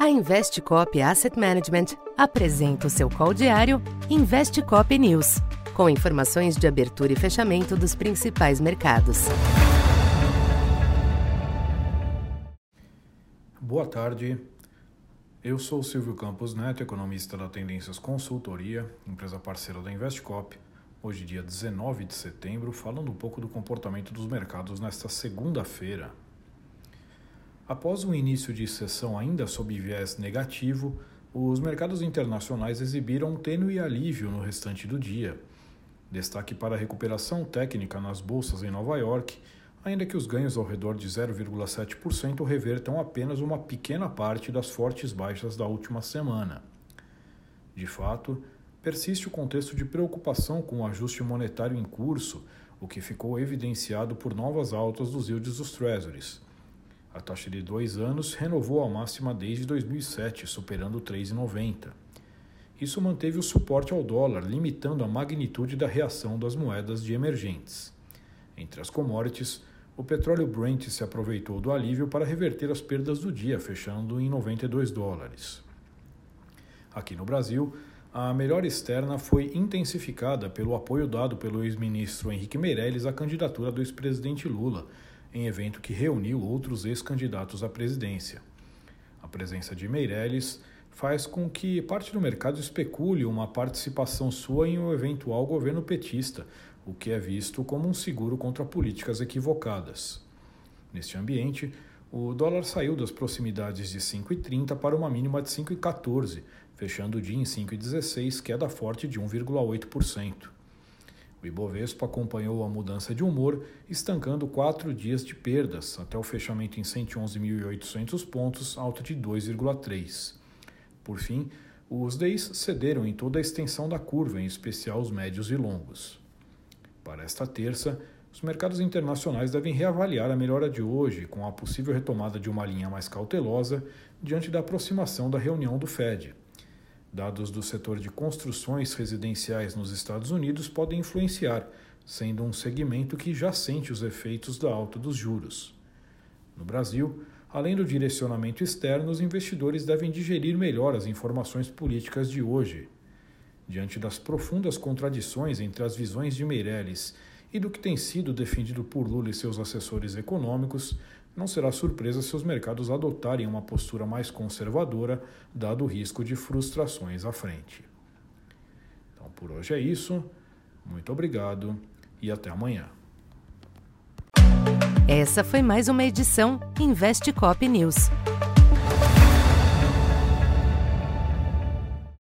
A Investcop Asset Management apresenta o seu call diário Investcop News, com informações de abertura e fechamento dos principais mercados. Boa tarde. Eu sou Silvio Campos Neto, economista da Tendências Consultoria, empresa parceira da Investcop. Hoje, dia 19 de setembro, falando um pouco do comportamento dos mercados nesta segunda-feira. Após um início de sessão ainda sob viés negativo, os mercados internacionais exibiram um tênue alívio no restante do dia. Destaque para a recuperação técnica nas bolsas em Nova York, ainda que os ganhos ao redor de 0,7% revertam apenas uma pequena parte das fortes baixas da última semana. De fato, persiste o contexto de preocupação com o ajuste monetário em curso, o que ficou evidenciado por novas altas dos yields dos Treasuries. A taxa de dois anos renovou a máxima desde 2007, superando 3,90. Isso manteve o suporte ao dólar, limitando a magnitude da reação das moedas de emergentes. Entre as commodities, o petróleo Brent se aproveitou do alívio para reverter as perdas do dia, fechando em 92 dólares. Aqui no Brasil, a melhor externa foi intensificada pelo apoio dado pelo ex-ministro Henrique Meirelles à candidatura do ex-presidente Lula, em evento que reuniu outros ex-candidatos à presidência. A presença de Meirelles faz com que parte do mercado especule uma participação sua em um eventual governo petista, o que é visto como um seguro contra políticas equivocadas. Neste ambiente, o dólar saiu das proximidades de 5,30 para uma mínima de 5,14, fechando o dia em 5,16, queda forte de 1,8%. O Ibovespa acompanhou a mudança de humor, estancando quatro dias de perdas, até o fechamento em 111.800 pontos, alta de 2,3%. Por fim, os DEIs cederam em toda a extensão da curva, em especial os médios e longos. Para esta terça, os mercados internacionais devem reavaliar a melhora de hoje, com a possível retomada de uma linha mais cautelosa diante da aproximação da reunião do Fed. Dados do setor de construções residenciais nos Estados Unidos podem influenciar, sendo um segmento que já sente os efeitos da alta dos juros. No Brasil, além do direcionamento externo, os investidores devem digerir melhor as informações políticas de hoje. Diante das profundas contradições entre as visões de Meirelles e do que tem sido defendido por Lula e seus assessores econômicos, não será surpresa se os mercados adotarem uma postura mais conservadora, dado o risco de frustrações à frente. Então, por hoje é isso. Muito obrigado e até amanhã. Essa foi mais uma edição Investe Cop News.